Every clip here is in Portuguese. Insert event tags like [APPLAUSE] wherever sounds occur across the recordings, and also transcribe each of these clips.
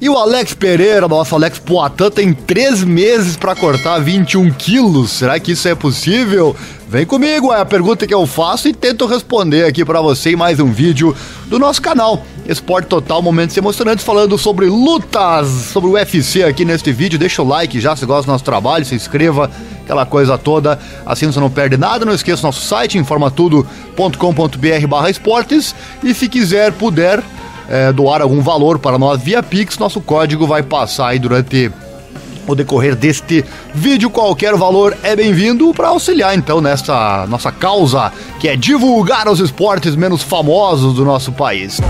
E o Alex Pereira, nosso Alex Poitin, tem três meses para cortar 21 quilos. Será que isso é possível? Vem comigo, é a pergunta que eu faço e tento responder aqui para você em mais um vídeo do nosso canal. Esporte Total, momentos emocionantes falando sobre lutas, sobre o UFC aqui neste vídeo. Deixa o like já se gosta do nosso trabalho, se inscreva, aquela coisa toda. Assim você não perde nada. Não esqueça nosso site, informatudo.com.br barra esportes. E se quiser, puder é, doar algum valor para nós via Pix, nosso código vai passar aí durante o decorrer deste vídeo. Qualquer valor é bem-vindo para auxiliar então nessa nossa causa que é divulgar os esportes menos famosos do nosso país.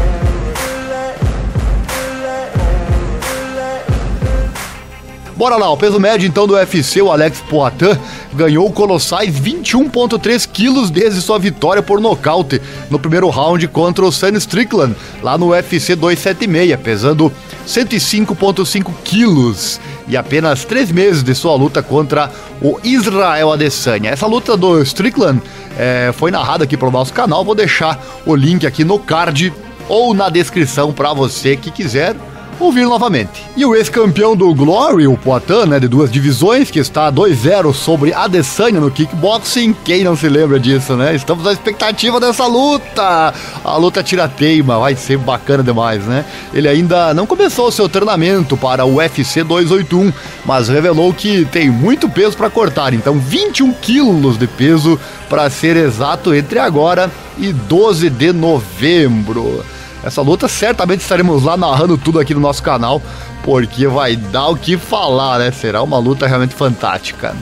Bora lá, o peso médio então do UFC, o Alex Poitin, ganhou colossais 21,3 quilos desde sua vitória por nocaute no primeiro round contra o Sam Strickland, lá no UFC 276, pesando 105,5 quilos e apenas três meses de sua luta contra o Israel Adesanya. Essa luta do Strickland é, foi narrada aqui pelo nosso canal, vou deixar o link aqui no card ou na descrição para você que quiser ouvir novamente. E o ex-campeão do Glory, o Poitin, né, de duas divisões, que está 2-0 sobre Adesanya no kickboxing, quem não se lembra disso, né? Estamos na expectativa dessa luta! A luta tira-teima, vai ser bacana demais, né? Ele ainda não começou o seu treinamento para o UFC 281, mas revelou que tem muito peso para cortar, então 21 quilos de peso para ser exato entre agora e 12 de novembro. Essa luta certamente estaremos lá narrando tudo aqui no nosso canal, porque vai dar o que falar, né? Será uma luta realmente fantástica.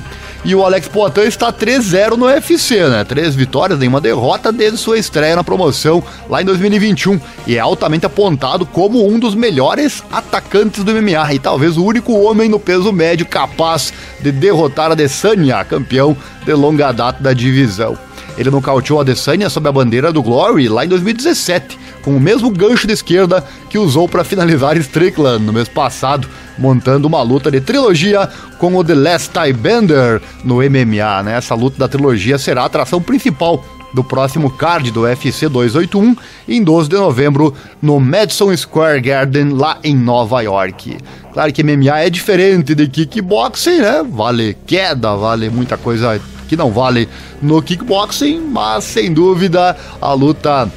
E o Alex Poitin está 3-0 no UFC, né? Três vitórias, nenhuma derrota desde sua estreia na promoção lá em 2021. E é altamente apontado como um dos melhores atacantes do MMA e talvez o único homem no peso médio capaz de derrotar a Adesanya, campeão de longa data da divisão. Ele nocauteou a Adesanya sob a bandeira do Glory lá em 2017, com o mesmo gancho de esquerda que usou para finalizar Strickland no mês passado, montando uma luta de trilogia com o The Last Tie Bender no MMA. Né? Essa luta da trilogia será a atração principal do próximo card do UFC 281 em 12 de novembro no Madison Square Garden lá em Nova York. Claro que MMA é diferente de kickboxing, né? Vale queda, vale muita coisa que não vale no kickboxing, mas sem dúvida a luta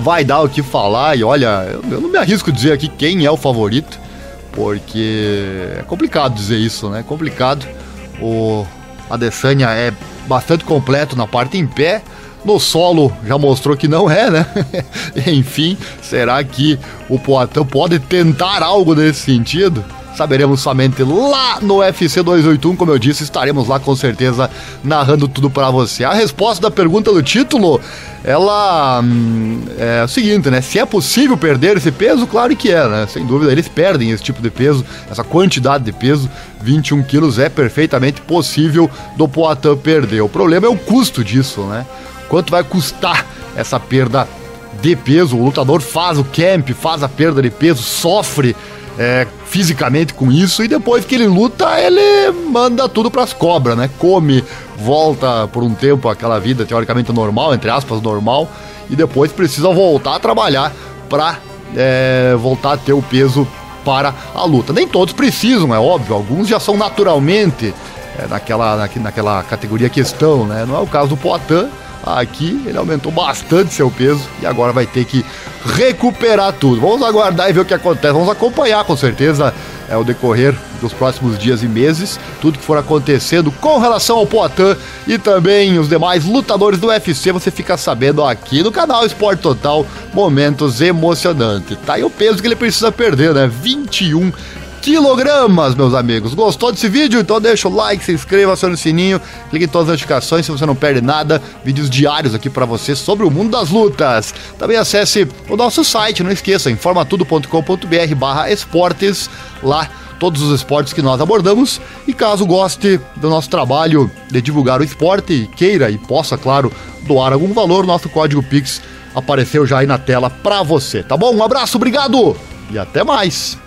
vai dar o que falar. E olha, eu não me arrisco a dizer aqui quem é o favorito, porque é complicado dizer isso, né? É complicado. O Adesanya é bastante completo na parte em pé. No solo já mostrou que não é, né? [LAUGHS] Enfim, será que o Poitin pode tentar algo nesse sentido? Saberemos somente lá no UFC 281, como eu disse, estaremos lá com certeza narrando tudo para você. A resposta da pergunta do título, ela hum, é o seguinte, né? Se é possível perder esse peso, claro que é, né? Sem dúvida, eles perdem esse tipo de peso, essa quantidade de peso, 21 quilos é perfeitamente possível do Poitin perder. O problema é o custo disso, né? Quanto vai custar essa perda de peso? O lutador faz o camp, faz a perda de peso, sofre é, fisicamente com isso e depois que ele luta, ele manda tudo pras cobras, né? Come, volta por um tempo aquela vida teoricamente normal, entre aspas, normal, e depois precisa voltar a trabalhar pra é, voltar a ter o peso para a luta. Nem todos precisam, é óbvio, alguns já são naturalmente é, naquela, naquela categoria questão, né? Não é o caso do Poitin Aqui ele aumentou bastante seu peso e agora vai ter que recuperar tudo. Vamos aguardar e ver o que acontece. Vamos acompanhar com certeza é, o decorrer dos próximos dias e meses, tudo que for acontecendo com relação ao Poitin e também os demais lutadores do UFC, você fica sabendo aqui no canal Esporte Total, momentos emocionantes. Tá aí o peso que ele precisa perder, né? 21 quilogramas, meus amigos. Gostou desse vídeo? Então deixa o like, se inscreva, acione o sininho, clique em todas as notificações se você não perde nada. Vídeos diários aqui para você sobre o mundo das lutas. Também acesse o nosso site, não esqueça, informatudo.com.br barra esportes, lá todos os esportes que nós abordamos. E caso goste do nosso trabalho de divulgar o esporte queira e possa, claro, doar algum valor, nosso código Pix apareceu já aí na tela para você, tá bom? Um abraço, obrigado e até mais!